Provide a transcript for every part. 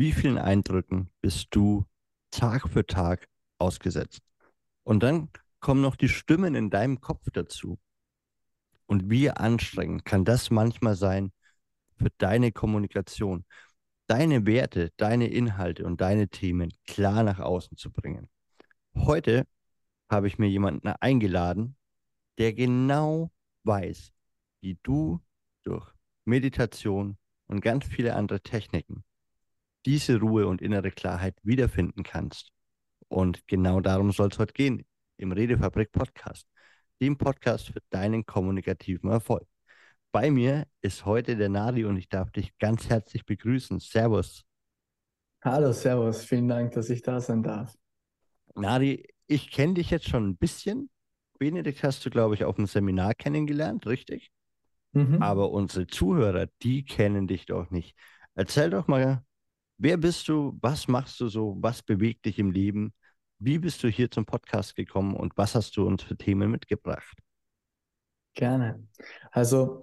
Wie vielen Eindrücken bist du Tag für Tag ausgesetzt? Und dann kommen noch die Stimmen in deinem Kopf dazu. Und wie anstrengend kann das manchmal sein für deine Kommunikation, deine Werte, deine Inhalte und deine Themen klar nach außen zu bringen. Heute habe ich mir jemanden eingeladen, der genau weiß, wie du durch Meditation und ganz viele andere Techniken diese Ruhe und innere Klarheit wiederfinden kannst. Und genau darum soll es heute gehen im Redefabrik Podcast, dem Podcast für deinen kommunikativen Erfolg. Bei mir ist heute der Nadi und ich darf dich ganz herzlich begrüßen. Servus. Hallo, Servus. Vielen Dank, dass ich da sein darf. Nadi, ich kenne dich jetzt schon ein bisschen. Benedikt hast du, glaube ich, auf dem Seminar kennengelernt, richtig? Mhm. Aber unsere Zuhörer, die kennen dich doch nicht. Erzähl doch mal, wer bist du, was machst du so, was bewegt dich im Leben? Wie bist du hier zum Podcast gekommen und was hast du uns für Themen mitgebracht? Gerne. Also,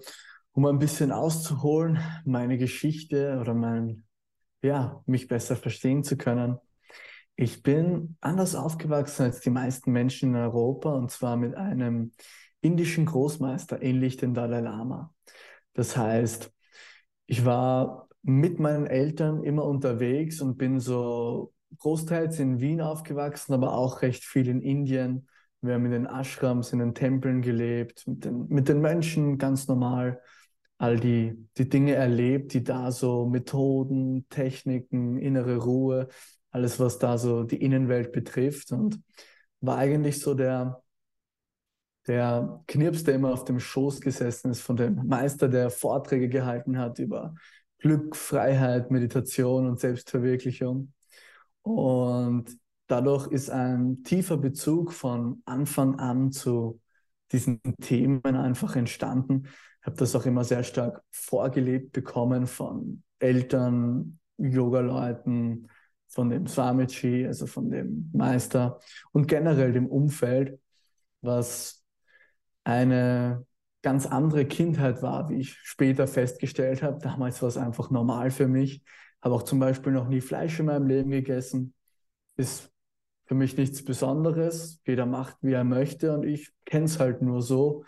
um ein bisschen auszuholen, meine Geschichte oder mein, ja, mich besser verstehen zu können. Ich bin anders aufgewachsen als die meisten Menschen in Europa und zwar mit einem indischen Großmeister, ähnlich dem Dalai Lama. Das heißt, ich war mit meinen Eltern immer unterwegs und bin so großteils in Wien aufgewachsen, aber auch recht viel in Indien. Wir haben in den Ashrams, in den Tempeln gelebt, mit den, mit den Menschen ganz normal all die, die Dinge erlebt, die da so Methoden, Techniken, innere Ruhe, alles, was da so die Innenwelt betrifft. Und war eigentlich so der, der Knirps, der immer auf dem Schoß gesessen ist, von dem Meister, der Vorträge gehalten hat über Glück, Freiheit, Meditation und Selbstverwirklichung. Und dadurch ist ein tiefer Bezug von Anfang an zu diesen Themen einfach entstanden. Ich habe das auch immer sehr stark vorgelebt bekommen von Eltern, Yoga-Leuten, von dem Swamiji, also von dem Meister und generell dem Umfeld, was eine ganz andere Kindheit war, wie ich später festgestellt habe. Damals war es einfach normal für mich. Habe auch zum Beispiel noch nie Fleisch in meinem Leben gegessen. Ist für mich nichts Besonderes. Jeder macht, wie er möchte und ich kenne es halt nur so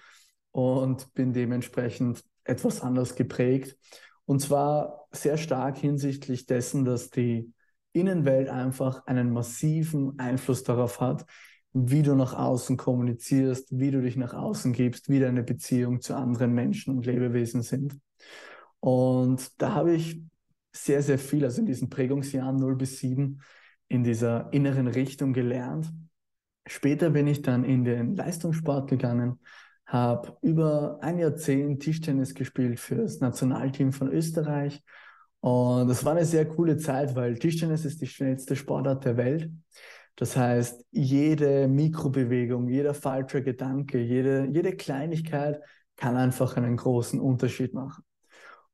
und bin dementsprechend etwas anders geprägt. Und zwar sehr stark hinsichtlich dessen, dass die Innenwelt einfach einen massiven Einfluss darauf hat, wie du nach außen kommunizierst, wie du dich nach außen gibst, wie deine Beziehung zu anderen Menschen und Lebewesen sind. Und da habe ich sehr, sehr viel, also in diesen Prägungsjahren 0 bis 7, in dieser inneren Richtung gelernt. Später bin ich dann in den Leistungssport gegangen, habe über ein Jahrzehnt Tischtennis gespielt für das Nationalteam von Österreich und das war eine sehr coole Zeit, weil Tischtennis ist die schnellste Sportart der Welt. Das heißt, jede Mikrobewegung, jeder falsche Gedanke, jede, jede Kleinigkeit kann einfach einen großen Unterschied machen.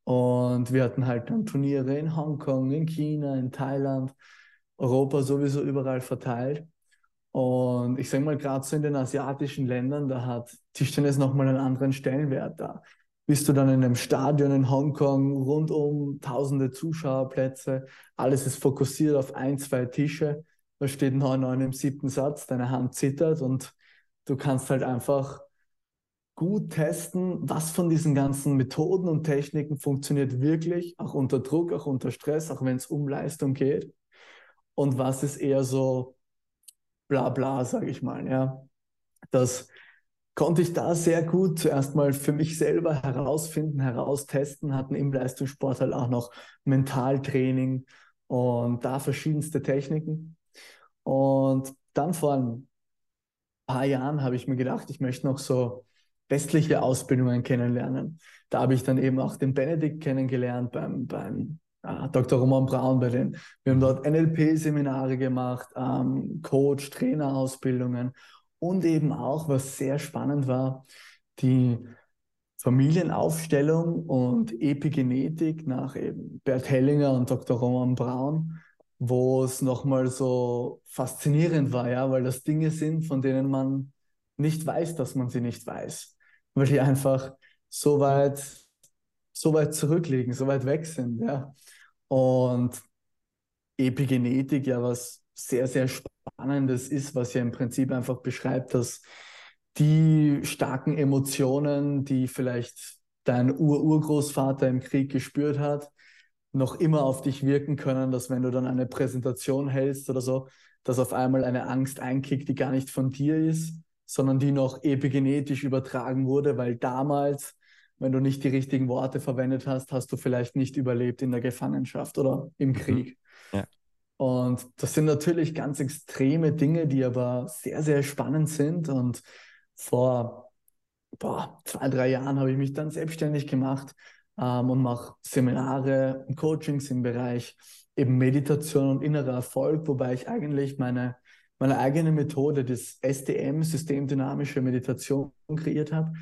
Und wir hatten halt dann Turniere in Hongkong, in China, in Thailand, Europa sowieso überall verteilt. Und ich sage mal, gerade so in den asiatischen Ländern, da hat Tischtennis nochmal einen anderen Stellenwert da bist du dann in einem Stadion in Hongkong, rundum tausende Zuschauerplätze, alles ist fokussiert auf ein, zwei Tische, da steht 9-9 im siebten Satz, deine Hand zittert und du kannst halt einfach gut testen, was von diesen ganzen Methoden und Techniken funktioniert wirklich, auch unter Druck, auch unter Stress, auch wenn es um Leistung geht. Und was ist eher so bla bla, sage ich mal. Ja. Das konnte ich da sehr gut zuerst mal für mich selber herausfinden, heraustesten, hatten im Leistungssport halt auch noch Mentaltraining und da verschiedenste Techniken. Und dann vor ein paar Jahren habe ich mir gedacht, ich möchte noch so westliche Ausbildungen kennenlernen. Da habe ich dann eben auch den Benedikt kennengelernt beim, beim äh, Dr. Roman Braun bei den. Wir haben dort NLP-Seminare gemacht, ähm, Coach, Trainerausbildungen und eben auch, was sehr spannend war, die Familienaufstellung und Epigenetik nach eben Bert Hellinger und Dr. Roman Braun, wo es nochmal so faszinierend war, ja, weil das Dinge sind, von denen man nicht weiß, dass man sie nicht weiß, weil die einfach so weit, so weit zurückliegen, so weit weg sind, ja. Und Epigenetik ja was sehr, sehr Spannendes ist, was ja im Prinzip einfach beschreibt, dass die starken Emotionen, die vielleicht dein Ur-Urgroßvater im Krieg gespürt hat, noch immer auf dich wirken können, dass wenn du dann eine Präsentation hältst oder so, dass auf einmal eine Angst einkickt, die gar nicht von dir ist, sondern die noch epigenetisch übertragen wurde, weil damals, wenn du nicht die richtigen Worte verwendet hast, hast du vielleicht nicht überlebt in der Gefangenschaft oder im mhm. Krieg. Ja. Und das sind natürlich ganz extreme Dinge, die aber sehr, sehr spannend sind. Und vor boah, zwei, drei Jahren habe ich mich dann selbstständig gemacht ähm, und mache Seminare und Coachings im Bereich eben Meditation und innerer Erfolg, wobei ich eigentlich meine, meine eigene Methode des SDM, Systemdynamische Meditation, kreiert habe,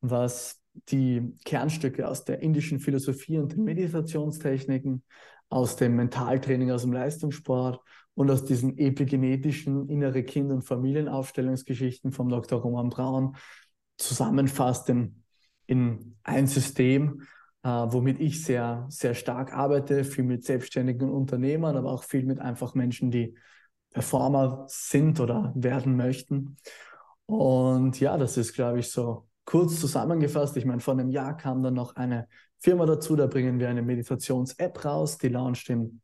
was die Kernstücke aus der indischen Philosophie und den Meditationstechniken, aus dem Mentaltraining, aus dem Leistungssport und aus diesen epigenetischen innere Kind- und Familienaufstellungsgeschichten vom Dr. Roman Braun zusammenfasst in, in ein System, womit ich sehr, sehr stark arbeite, viel mit selbstständigen Unternehmern, aber auch viel mit einfach Menschen, die Performer sind oder werden möchten. Und ja, das ist, glaube ich, so kurz zusammengefasst. Ich meine, vor einem Jahr kam dann noch eine Firma dazu, da bringen wir eine Meditations-App raus, die launcht im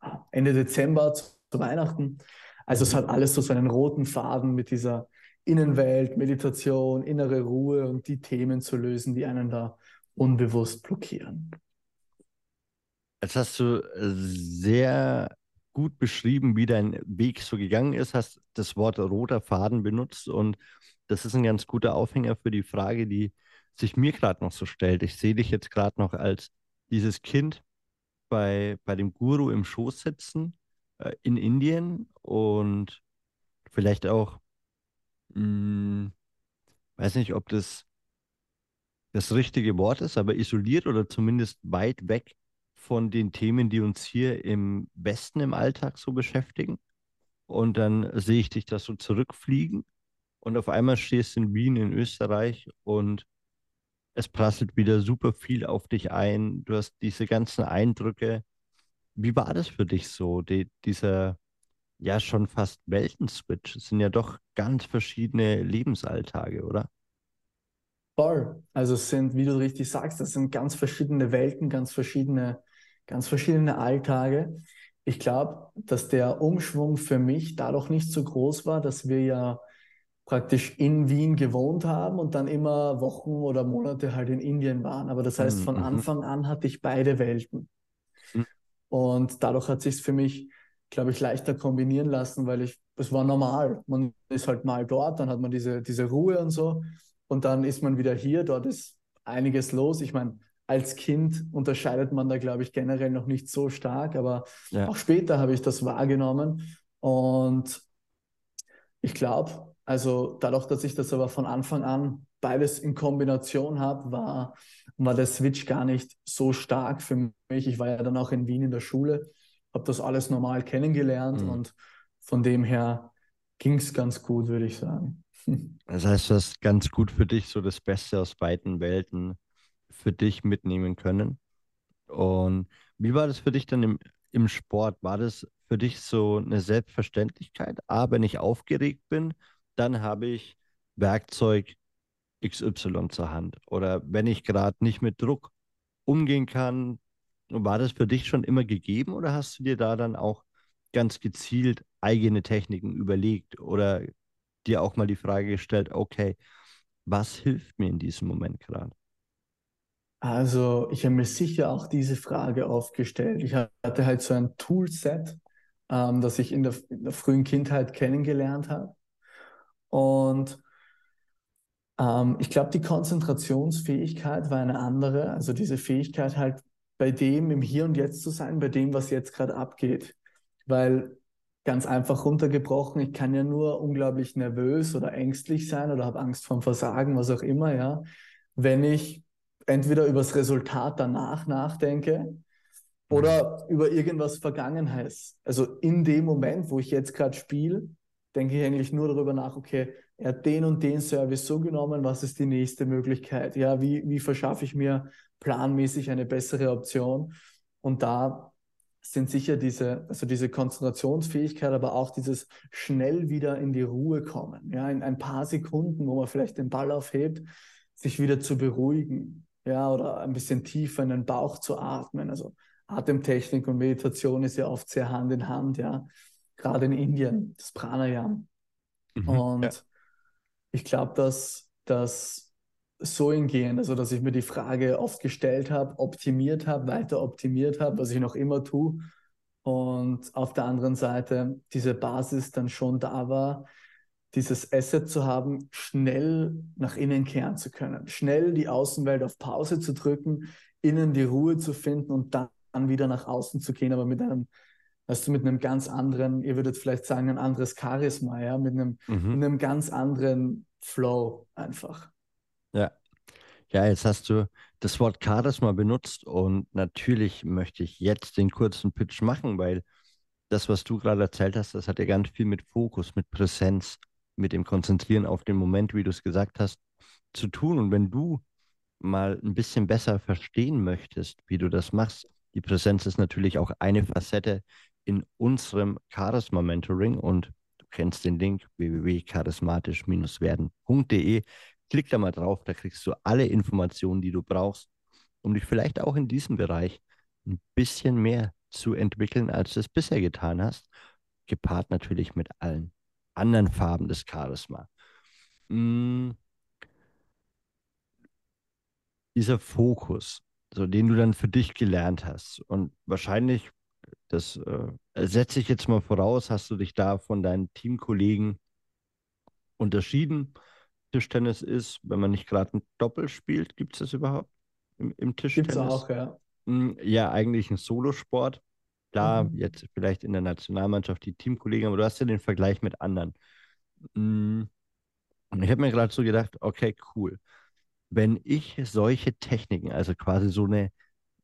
ah, Ende Dezember zu, zu Weihnachten. Also es hat alles so seinen roten Faden mit dieser Innenwelt, Meditation, innere Ruhe und die Themen zu lösen, die einen da unbewusst blockieren. Jetzt hast du äh, sehr gut beschrieben, wie dein Weg so gegangen ist, hast das Wort roter Faden benutzt und das ist ein ganz guter Aufhänger für die Frage, die sich mir gerade noch so stellt. Ich sehe dich jetzt gerade noch als dieses Kind bei, bei dem Guru im Schoß sitzen äh, in Indien und vielleicht auch, mh, hm, weiß nicht, ob das das richtige Wort ist, aber isoliert oder zumindest weit weg von den Themen, die uns hier im Westen im Alltag so beschäftigen. Und dann sehe ich dich da so zurückfliegen und auf einmal stehst du in Wien in Österreich und es prasselt wieder super viel auf dich ein. Du hast diese ganzen Eindrücke. Wie war das für dich so, die, dieser ja schon fast Weltenswitch? Es sind ja doch ganz verschiedene Lebensalltage, oder? Voll. Also es sind, wie du richtig sagst, das sind ganz verschiedene Welten, ganz verschiedene, ganz verschiedene Alltage. Ich glaube, dass der Umschwung für mich dadurch nicht so groß war, dass wir ja praktisch in Wien gewohnt haben und dann immer Wochen oder Monate halt in Indien waren. Aber das heißt, von mhm. Anfang an hatte ich beide Welten. Mhm. Und dadurch hat sich es für mich, glaube ich, leichter kombinieren lassen, weil ich, es war normal. Man ist halt mal dort, dann hat man diese, diese Ruhe und so und dann ist man wieder hier, dort ist einiges los. Ich meine, als Kind unterscheidet man da, glaube ich, generell noch nicht so stark, aber ja. auch später habe ich das wahrgenommen. Und ich glaube, also dadurch, dass ich das aber von Anfang an beides in Kombination habe, war, war der Switch gar nicht so stark für mich. Ich war ja dann auch in Wien in der Schule, habe das alles normal kennengelernt mhm. und von dem her ging es ganz gut, würde ich sagen. Das heißt, du hast ganz gut für dich so das Beste aus beiden Welten für dich mitnehmen können. Und wie war das für dich dann im, im Sport? War das für dich so eine Selbstverständlichkeit? Ah, wenn ich aufgeregt bin, dann habe ich Werkzeug XY zur Hand. Oder wenn ich gerade nicht mit Druck umgehen kann, war das für dich schon immer gegeben oder hast du dir da dann auch ganz gezielt eigene Techniken überlegt oder dir auch mal die Frage gestellt, okay, was hilft mir in diesem Moment gerade? Also ich habe mir sicher auch diese Frage aufgestellt. Ich hatte halt so ein Toolset, ähm, das ich in der, in der, frühen Kindheit kennengelernt habe. Und ähm, ich glaube, die Konzentrationsfähigkeit war eine andere. Also diese Fähigkeit halt bei dem im Hier und Jetzt zu sein, bei dem, was jetzt gerade abgeht. Weil ganz einfach runtergebrochen, ich kann ja nur unglaublich nervös oder ängstlich sein oder habe Angst vorm Versagen, was auch immer, ja, wenn ich entweder über das Resultat danach nachdenke oder mhm. über irgendwas Vergangenheits. Also in dem Moment, wo ich jetzt gerade spiele, denke ich eigentlich nur darüber nach, okay, er hat den und den Service so genommen, was ist die nächste Möglichkeit? Ja, wie, wie verschaffe ich mir planmäßig eine bessere Option? Und da sind sicher diese, also diese Konzentrationsfähigkeit, aber auch dieses schnell wieder in die Ruhe kommen. Ja, in ein paar Sekunden, wo man vielleicht den Ball aufhebt, sich wieder zu beruhigen. Ja, oder ein bisschen tiefer in den Bauch zu atmen. Also Atemtechnik und Meditation ist ja oft sehr Hand in Hand, ja. Gerade in Indien, das Pranayam. Mhm, und ja. ich glaube, dass das so hingehend, also dass ich mir die Frage oft gestellt habe, optimiert habe, weiter optimiert habe, was ich noch immer tue. Und auf der anderen Seite diese Basis dann schon da war, dieses Asset zu haben, schnell nach innen kehren zu können, schnell die Außenwelt auf Pause zu drücken, innen die Ruhe zu finden und dann wieder nach außen zu gehen, aber mit einem, weißt du, mit einem ganz anderen, ihr würdet vielleicht sagen, ein anderes Charisma, ja, mit einem, mhm. mit einem ganz anderen Flow einfach. Ja. Ja, jetzt hast du das Wort Charisma benutzt und natürlich möchte ich jetzt den kurzen Pitch machen, weil das, was du gerade erzählt hast, das hat ja ganz viel mit Fokus, mit Präsenz, mit dem Konzentrieren auf den Moment, wie du es gesagt hast, zu tun. Und wenn du mal ein bisschen besser verstehen möchtest, wie du das machst, die Präsenz ist natürlich auch eine Facette in unserem Charisma Mentoring und du kennst den Link www.charismatisch-werden.de. Klick da mal drauf, da kriegst du alle Informationen, die du brauchst, um dich vielleicht auch in diesem Bereich ein bisschen mehr zu entwickeln, als du es bisher getan hast, gepaart natürlich mit allen anderen Farben des Charisma. Hm. Dieser Fokus, so den du dann für dich gelernt hast und wahrscheinlich, das äh, setze ich jetzt mal voraus, hast du dich da von deinen Teamkollegen unterschieden. Tischtennis ist, wenn man nicht gerade ein Doppel spielt, gibt es das überhaupt im, im Tischtennis? Gibt es auch, ja. Hm, ja, eigentlich ein Solosport. Klar, mhm. jetzt vielleicht in der Nationalmannschaft die Teamkollegen, aber du hast ja den Vergleich mit anderen. Hm, und ich habe mir gerade so gedacht, okay, cool. Wenn ich solche Techniken, also quasi so eine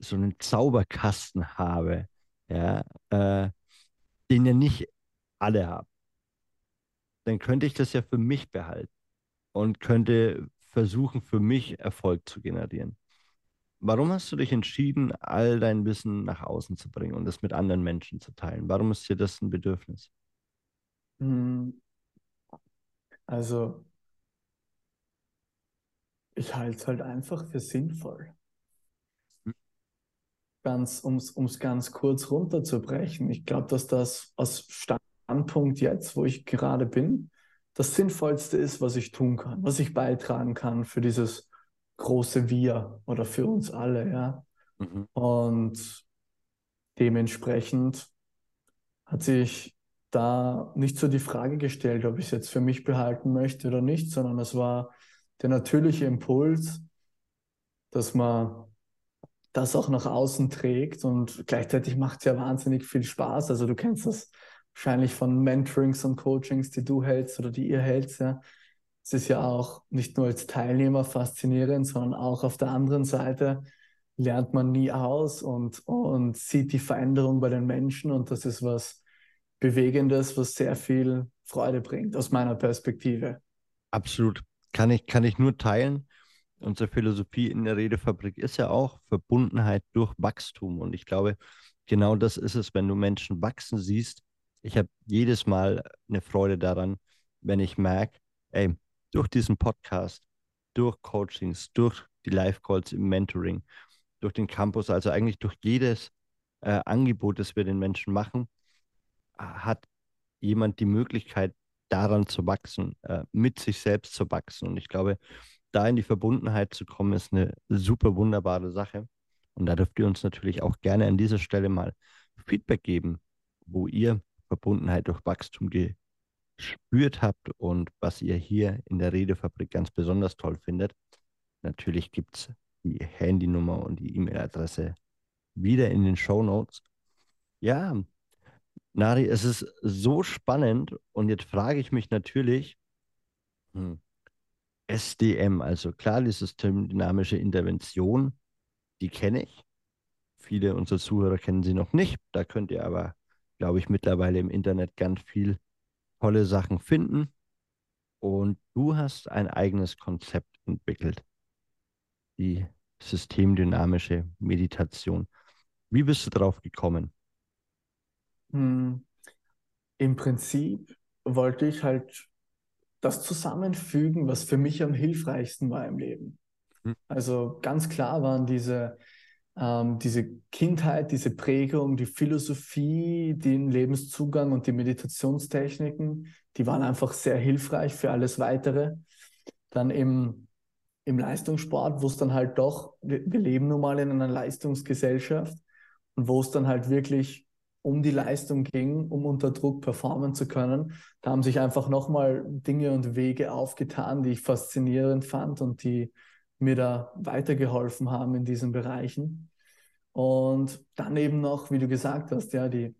so einen Zauberkasten habe, ja, äh, den ja nicht alle haben, dann könnte ich das ja für mich behalten und könnte versuchen, für mich Erfolg zu generieren. Warum hast du dich entschieden, all dein Wissen nach außen zu bringen und es mit anderen Menschen zu teilen? Warum ist dir das ein Bedürfnis? Hm. Also, ich halte es halt einfach für sinnvoll. Hm. Ganz, um es ganz kurz runterzubrechen. Ich glaube, dass das aus Standpunkt jetzt, wo ich gerade bin, das Sinnvollste ist, was ich tun kann, was ich beitragen kann für dieses große Wir oder für uns alle, ja. Mhm. Und dementsprechend hat sich da nicht so die Frage gestellt, ob ich es jetzt für mich behalten möchte oder nicht, sondern es war der natürliche Impuls, dass man das auch nach außen trägt und gleichzeitig macht es ja wahnsinnig viel Spaß. Also du kennst das wahrscheinlich von Mentorings und Coachings, die du hältst oder die ihr hältst, ja es ist ja auch nicht nur als Teilnehmer faszinierend, sondern auch auf der anderen Seite lernt man nie aus und, und sieht die Veränderung bei den Menschen und das ist was Bewegendes, was sehr viel Freude bringt, aus meiner Perspektive. Absolut. Kann ich, kann ich nur teilen. Unsere Philosophie in der Redefabrik ist ja auch Verbundenheit durch Wachstum. Und ich glaube, genau das ist es, wenn du Menschen wachsen siehst. Ich habe jedes Mal eine Freude daran, wenn ich merke, ey, durch diesen Podcast, durch Coachings, durch die Live-Calls im Mentoring, durch den Campus, also eigentlich durch jedes äh, Angebot, das wir den Menschen machen, hat jemand die Möglichkeit, daran zu wachsen, äh, mit sich selbst zu wachsen. Und ich glaube, da in die Verbundenheit zu kommen, ist eine super wunderbare Sache. Und da dürft ihr uns natürlich auch gerne an dieser Stelle mal Feedback geben, wo ihr Verbundenheit durch Wachstum ge gespürt habt und was ihr hier in der Redefabrik ganz besonders toll findet. Natürlich gibt es die Handynummer und die E-Mail-Adresse wieder in den Show Notes. Ja, Nari, es ist so spannend und jetzt frage ich mich natürlich, hm, SDM, also klar, die systemdynamische Intervention, die kenne ich. Viele unserer Zuhörer kennen sie noch nicht. Da könnt ihr aber, glaube ich, mittlerweile im Internet ganz viel tolle Sachen finden. Und du hast ein eigenes Konzept entwickelt, die systemdynamische Meditation. Wie bist du darauf gekommen? Hm, Im Prinzip wollte ich halt das zusammenfügen, was für mich am hilfreichsten war im Leben. Hm. Also ganz klar waren diese, ähm, diese Kindheit, diese Prägung, die Philosophie, den Lebenszugang und die Meditationstechniken, die waren einfach sehr hilfreich für alles Weitere. Dann im, im Leistungssport, wo es dann halt doch, wir, wir leben nun mal in einer Leistungsgesellschaft und wo es dann halt wirklich um die Leistung ging, um unter Druck performen zu können. Da haben sich einfach nochmal Dinge und Wege aufgetan, die ich faszinierend fand und die mir da weitergeholfen haben in diesen Bereichen. Und dann eben noch, wie du gesagt hast, ja, die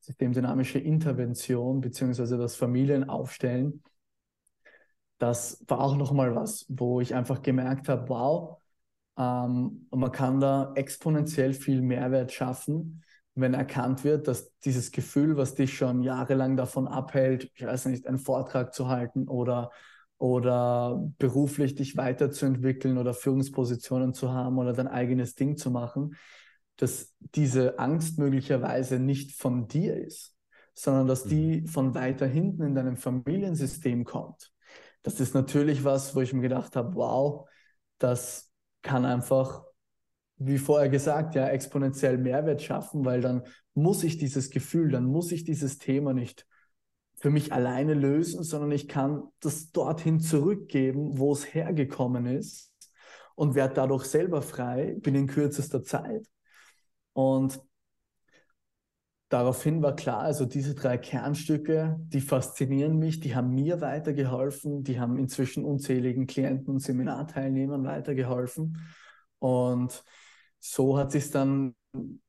systemdynamische Intervention beziehungsweise das Familienaufstellen. Das war auch nochmal was, wo ich einfach gemerkt habe, wow, ähm, man kann da exponentiell viel Mehrwert schaffen, wenn erkannt wird, dass dieses Gefühl, was dich schon jahrelang davon abhält, ich weiß nicht, einen Vortrag zu halten oder oder beruflich dich weiterzuentwickeln oder Führungspositionen zu haben oder dein eigenes Ding zu machen, dass diese Angst möglicherweise nicht von dir ist, sondern dass die mhm. von weiter hinten in deinem Familiensystem kommt. Das ist natürlich was, wo ich mir gedacht habe, wow, das kann einfach, wie vorher gesagt, ja, exponentiell Mehrwert schaffen, weil dann muss ich dieses Gefühl, dann muss ich dieses Thema nicht für mich alleine lösen, sondern ich kann das dorthin zurückgeben, wo es hergekommen ist und werde dadurch selber frei, binnen kürzester Zeit. Und daraufhin war klar, also diese drei Kernstücke, die faszinieren mich, die haben mir weitergeholfen, die haben inzwischen unzähligen Klienten und Seminarteilnehmern weitergeholfen. Und so hat sich dann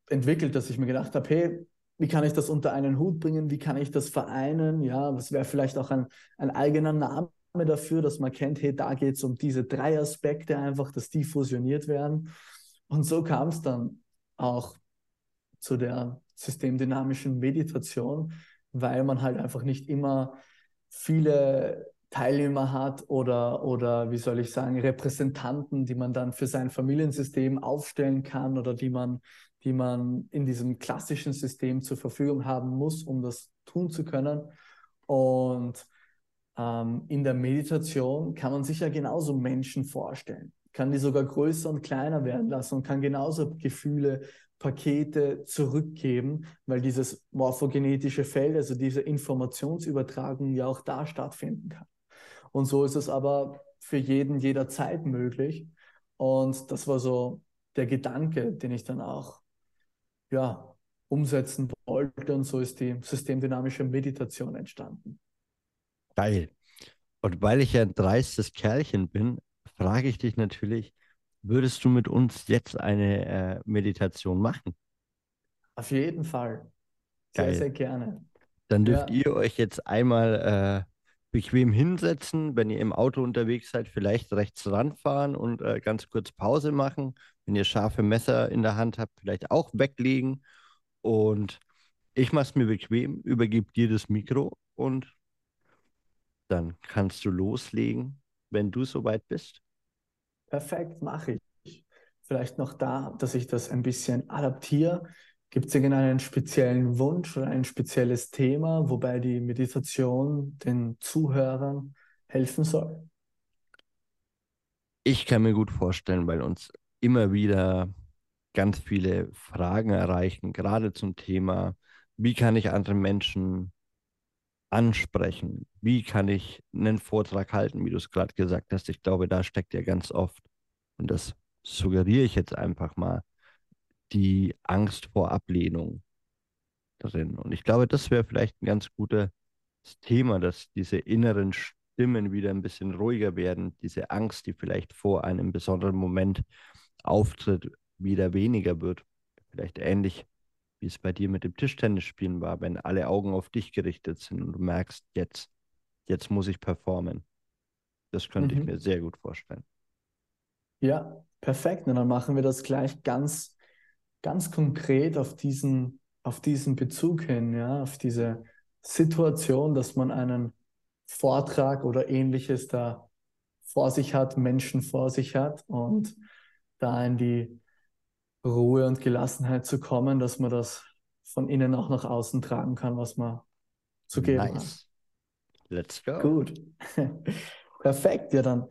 entwickelt, dass ich mir gedacht habe, hey, wie kann ich das unter einen Hut bringen? Wie kann ich das vereinen? Ja, was wäre vielleicht auch ein, ein eigener Name dafür, dass man kennt, hey, da geht es um diese drei Aspekte einfach, dass die fusioniert werden. Und so kam es dann auch zu der systemdynamischen Meditation, weil man halt einfach nicht immer viele Teilnehmer hat oder, oder wie soll ich sagen, Repräsentanten, die man dann für sein Familiensystem aufstellen kann oder die man die man in diesem klassischen System zur Verfügung haben muss, um das tun zu können. Und ähm, in der Meditation kann man sich ja genauso Menschen vorstellen, kann die sogar größer und kleiner werden lassen und kann genauso Gefühle, Pakete zurückgeben, weil dieses morphogenetische Feld, also diese Informationsübertragung ja auch da stattfinden kann. Und so ist es aber für jeden jederzeit möglich. Und das war so der Gedanke, den ich dann auch ja, umsetzen wollte. Und so ist die systemdynamische Meditation entstanden. Geil. Und weil ich ja ein dreistes Kerlchen bin, frage ich dich natürlich, würdest du mit uns jetzt eine äh, Meditation machen? Auf jeden Fall. Sehr, Geil. sehr gerne. Dann dürft ja. ihr euch jetzt einmal äh, bequem hinsetzen, wenn ihr im Auto unterwegs seid, vielleicht rechts ranfahren und äh, ganz kurz Pause machen. Wenn ihr scharfe Messer in der Hand habt, vielleicht auch weglegen. Und ich mache es mir bequem, übergebe dir das Mikro und dann kannst du loslegen, wenn du soweit bist. Perfekt, mache ich. Vielleicht noch da, dass ich das ein bisschen adaptiere. Gibt es irgendeinen speziellen Wunsch oder ein spezielles Thema, wobei die Meditation den Zuhörern helfen soll? Ich kann mir gut vorstellen, weil uns immer wieder ganz viele Fragen erreichen, gerade zum Thema, wie kann ich andere Menschen ansprechen? Wie kann ich einen Vortrag halten, wie du es gerade gesagt hast? Ich glaube, da steckt ja ganz oft, und das suggeriere ich jetzt einfach mal, die Angst vor Ablehnung drin. Und ich glaube, das wäre vielleicht ein ganz gutes Thema, dass diese inneren Stimmen wieder ein bisschen ruhiger werden, diese Angst, die vielleicht vor einem besonderen Moment auftritt, wieder weniger wird. Vielleicht ähnlich, wie es bei dir mit dem Tischtennisspielen war, wenn alle Augen auf dich gerichtet sind und du merkst, jetzt, jetzt muss ich performen. Das könnte mhm. ich mir sehr gut vorstellen. Ja, perfekt. Und dann machen wir das gleich ganz ganz konkret auf diesen, auf diesen Bezug hin, ja, auf diese Situation, dass man einen Vortrag oder ähnliches da vor sich hat, Menschen vor sich hat und da in die Ruhe und Gelassenheit zu kommen, dass man das von innen auch nach außen tragen kann, was man zu geben nice. hat. Let's go. Gut. Perfekt. Ja, dann,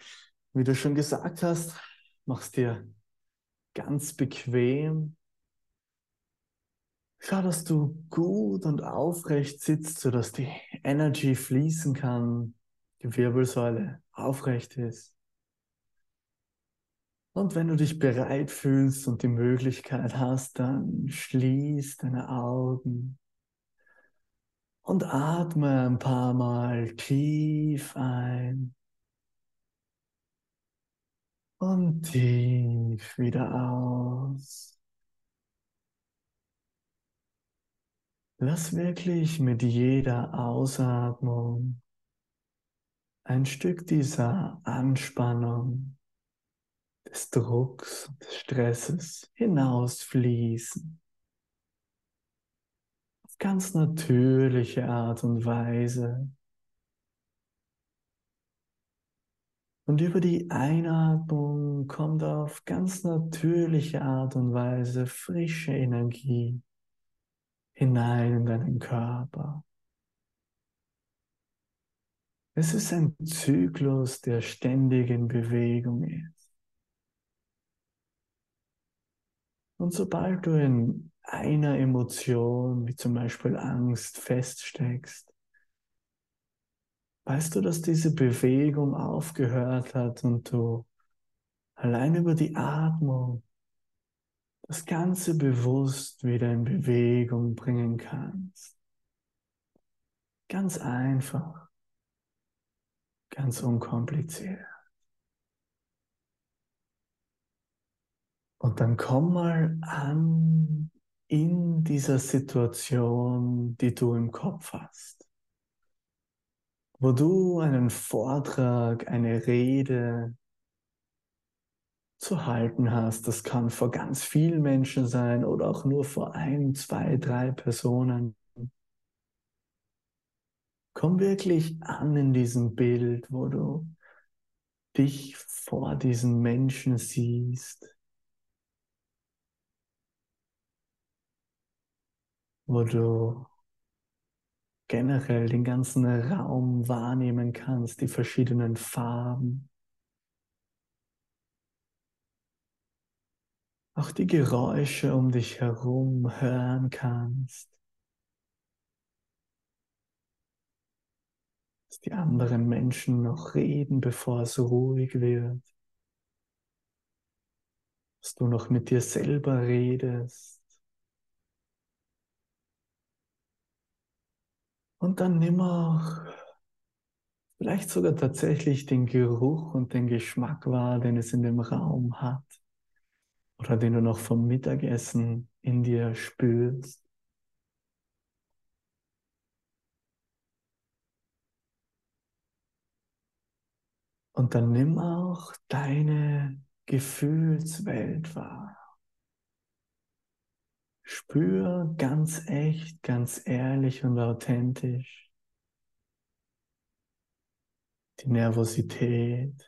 wie du schon gesagt hast, machst dir ganz bequem. Schau, dass du gut und aufrecht sitzt, sodass die Energy fließen kann, die Wirbelsäule aufrecht ist. Und wenn du dich bereit fühlst und die Möglichkeit hast, dann schließ deine Augen und atme ein paar Mal tief ein und tief wieder aus. Lass wirklich mit jeder Ausatmung ein Stück dieser Anspannung, des Drucks, des Stresses hinausfließen ganz natürliche Art und Weise. Und über die Einatmung kommt auf ganz natürliche Art und Weise frische Energie hinein in deinen Körper. Es ist ein Zyklus, der ständig in Bewegung ist. Und sobald du in einer Emotion, wie zum Beispiel Angst, feststeckst, weißt du, dass diese Bewegung aufgehört hat und du allein über die Atmung das Ganze bewusst wieder in Bewegung bringen kannst. Ganz einfach, ganz unkompliziert. Und dann komm mal an in dieser Situation, die du im Kopf hast, wo du einen Vortrag, eine Rede zu halten hast. Das kann vor ganz vielen Menschen sein oder auch nur vor ein, zwei, drei Personen. Komm wirklich an in diesem Bild, wo du dich vor diesen Menschen siehst wo du generell den ganzen Raum wahrnehmen kannst, die verschiedenen Farben. Auch die Geräusche um dich herum hören kannst. Dass die anderen Menschen noch reden, bevor es ruhig wird. Dass du noch mit dir selber redest. Und dann nimm auch vielleicht sogar tatsächlich den Geruch und den Geschmack wahr, den es in dem Raum hat. Oder den du noch vom Mittagessen in dir spürst. Und dann nimm auch deine Gefühlswelt wahr. Spür ganz echt, ganz ehrlich und authentisch die Nervosität,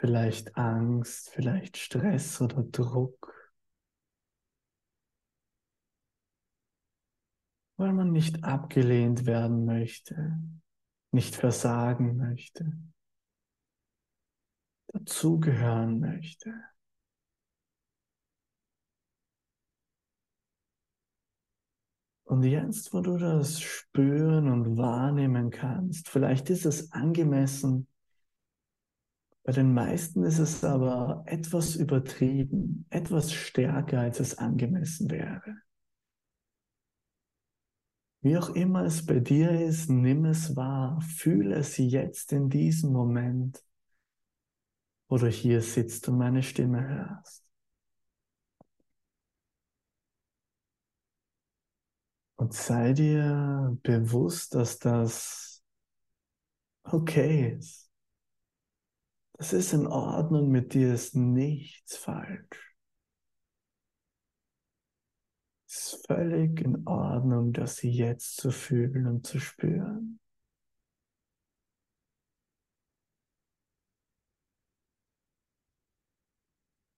vielleicht Angst, vielleicht Stress oder Druck, weil man nicht abgelehnt werden möchte, nicht versagen möchte dazugehören möchte. Und jetzt, wo du das spüren und wahrnehmen kannst, vielleicht ist es angemessen, bei den meisten ist es aber etwas übertrieben, etwas stärker, als es angemessen wäre. Wie auch immer es bei dir ist, nimm es wahr, fühle es jetzt in diesem Moment oder hier sitzt und meine Stimme hörst. Und sei dir bewusst, dass das okay ist. Das ist in Ordnung, mit dir ist nichts falsch. Es ist völlig in Ordnung, das sie jetzt zu fühlen und zu spüren.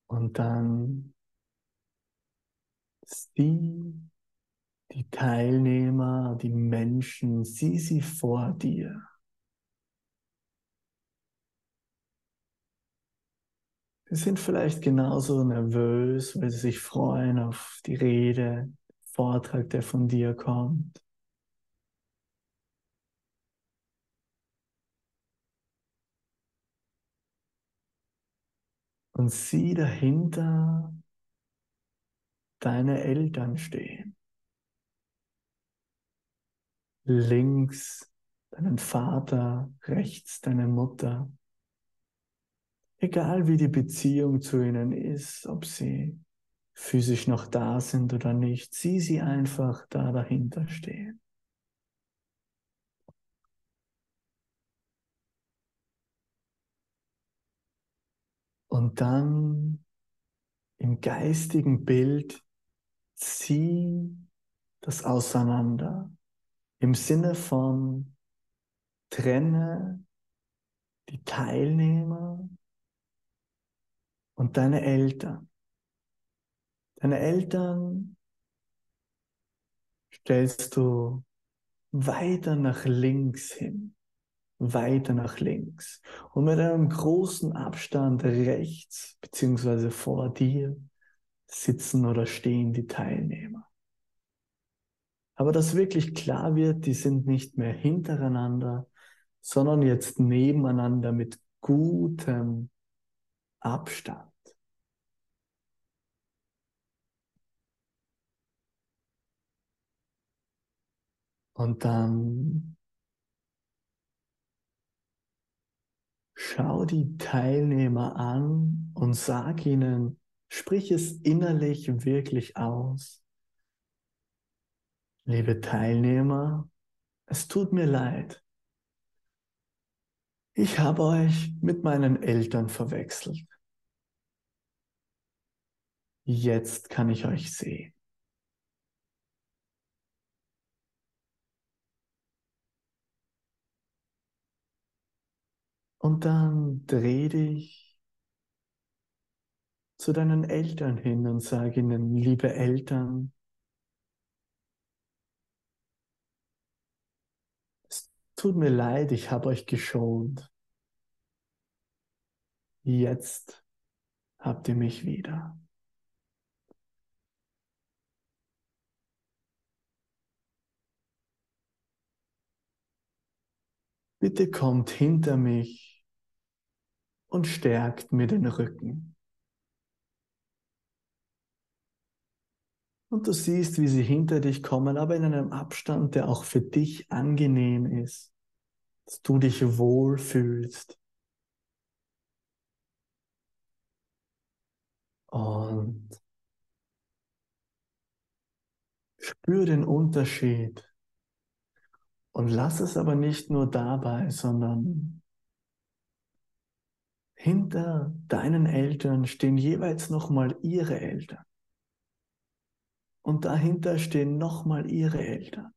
Und dann sieh die Teilnehmer, die Menschen, sieh sie vor dir. Sie sind vielleicht genauso nervös, weil sie sich freuen auf die Rede, Vortrag, der von dir kommt. Und sieh dahinter deine Eltern stehen. Links deinen Vater, rechts deine Mutter. Egal wie die Beziehung zu ihnen ist, ob sie physisch noch da sind oder nicht, sieh sie einfach da dahinter stehen. Und dann im geistigen Bild zieh das auseinander. Im Sinne von trenne die Teilnehmer und deine Eltern. Deine Eltern stellst du weiter nach links hin, weiter nach links und mit einem großen Abstand rechts beziehungsweise vor dir sitzen oder stehen die Teilnehmer. Aber dass wirklich klar wird, die sind nicht mehr hintereinander, sondern jetzt nebeneinander mit gutem Abstand. Und dann schau die Teilnehmer an und sag ihnen, sprich es innerlich wirklich aus. Liebe Teilnehmer, es tut mir leid. Ich habe euch mit meinen Eltern verwechselt. Jetzt kann ich euch sehen. Und dann dreh dich zu deinen Eltern hin und sag ihnen, liebe Eltern, es tut mir leid, ich habe euch geschont. Jetzt habt ihr mich wieder. Bitte kommt hinter mich und stärkt mir den Rücken. Und du siehst, wie sie hinter dich kommen, aber in einem Abstand, der auch für dich angenehm ist, dass du dich wohlfühlst. Und spür den Unterschied und lass es aber nicht nur dabei, sondern hinter deinen Eltern stehen jeweils nochmal ihre Eltern. Und dahinter stehen nochmal ihre Eltern.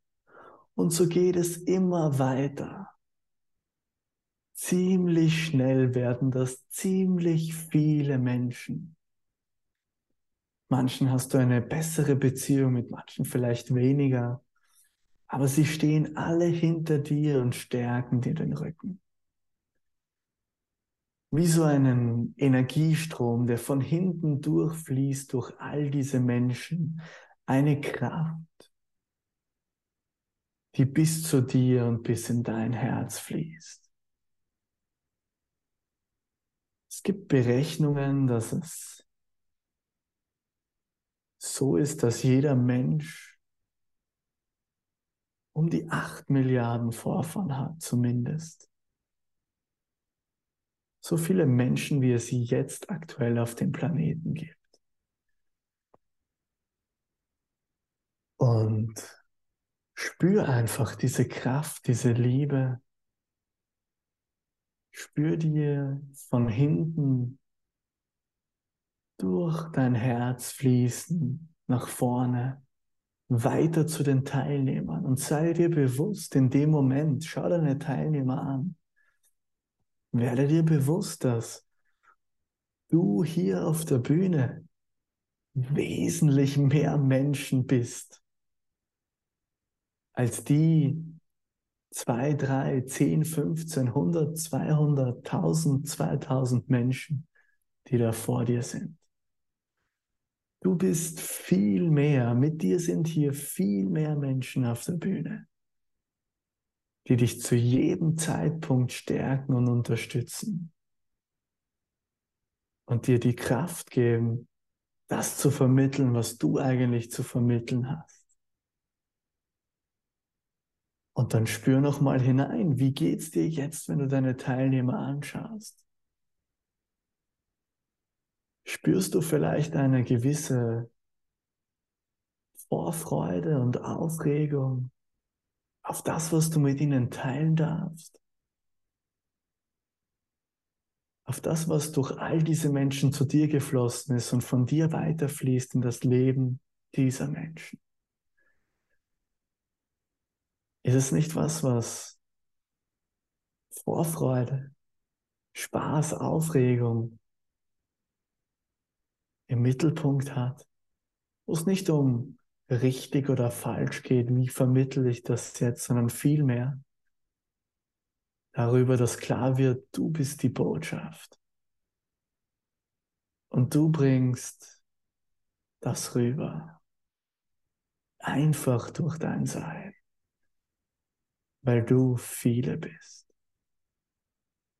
Und so geht es immer weiter. Ziemlich schnell werden das ziemlich viele Menschen. Manchen hast du eine bessere Beziehung, mit manchen vielleicht weniger. Aber sie stehen alle hinter dir und stärken dir den Rücken. Wie so einen Energiestrom, der von hinten durchfließt durch all diese Menschen. Eine Kraft, die bis zu dir und bis in dein Herz fließt. Es gibt Berechnungen, dass es so ist, dass jeder Mensch um die acht Milliarden Vorfahren hat, zumindest. So viele Menschen, wie es jetzt aktuell auf dem Planeten gibt. Und spür einfach diese Kraft, diese Liebe. Spür dir von hinten durch dein Herz fließen, nach vorne weiter zu den Teilnehmern und sei dir bewusst in dem Moment, schau deine Teilnehmer an, werde dir bewusst, dass du hier auf der Bühne wesentlich mehr Menschen bist als die 2, 3, 10, 15, 100, 200, 1000, 2000 Menschen, die da vor dir sind. Du bist viel mehr, mit dir sind hier viel mehr Menschen auf der Bühne, die dich zu jedem Zeitpunkt stärken und unterstützen und dir die Kraft geben, das zu vermitteln, was du eigentlich zu vermitteln hast. Und dann spür noch mal hinein, wie geht's dir jetzt, wenn du deine Teilnehmer anschaust? Spürst du vielleicht eine gewisse Vorfreude und Aufregung auf das, was du mit ihnen teilen darfst? Auf das, was durch all diese Menschen zu dir geflossen ist und von dir weiterfließt in das Leben dieser Menschen? Ist es nicht was, was Vorfreude, Spaß, Aufregung, im Mittelpunkt hat, wo es nicht um richtig oder falsch geht, wie vermittle ich das jetzt, sondern vielmehr darüber, dass klar wird, du bist die Botschaft. Und du bringst das rüber. Einfach durch dein Sein. Weil du viele bist.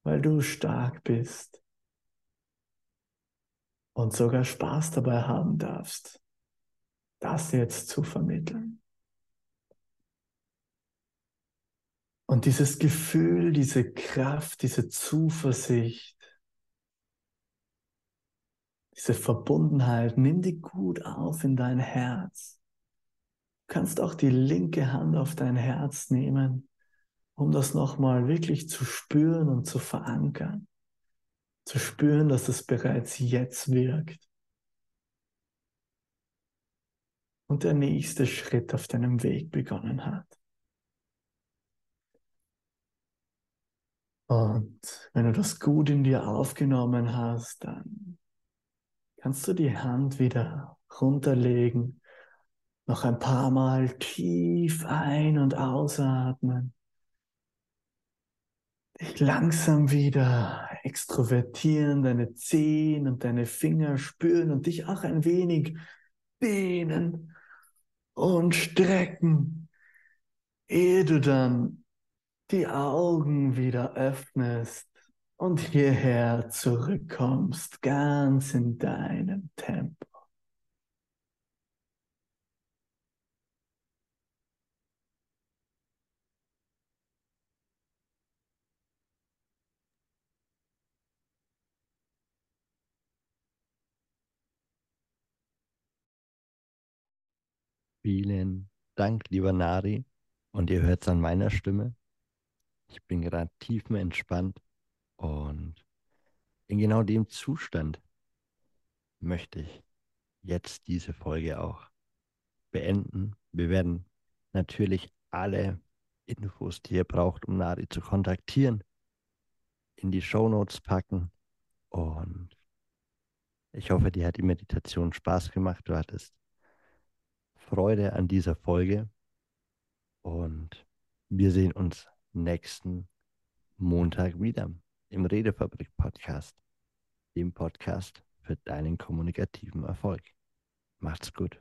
Weil du stark bist und sogar Spaß dabei haben darfst, das jetzt zu vermitteln. Und dieses Gefühl, diese Kraft, diese Zuversicht, diese Verbundenheit, nimm die gut auf in dein Herz. Du kannst auch die linke Hand auf dein Herz nehmen, um das nochmal wirklich zu spüren und zu verankern zu spüren, dass es bereits jetzt wirkt. Und der nächste Schritt auf deinem Weg begonnen hat. Und wenn du das gut in dir aufgenommen hast, dann kannst du die Hand wieder runterlegen, noch ein paar Mal tief ein- und ausatmen dich langsam wieder extrovertieren, deine Zehen und deine Finger spüren und dich auch ein wenig dehnen und strecken, ehe du dann die Augen wieder öffnest und hierher zurückkommst, ganz in deinem Tempo. Vielen Dank, lieber Nari. Und ihr hört es an meiner Stimme. Ich bin gerade tiefenentspannt und in genau dem Zustand möchte ich jetzt diese Folge auch beenden. Wir werden natürlich alle Infos, die ihr braucht, um Nari zu kontaktieren, in die Show Notes packen. Und ich hoffe, dir hat die Meditation Spaß gemacht. Du hattest Freude an dieser Folge und wir sehen uns nächsten Montag wieder im Redefabrik Podcast, dem Podcast für deinen kommunikativen Erfolg. Macht's gut.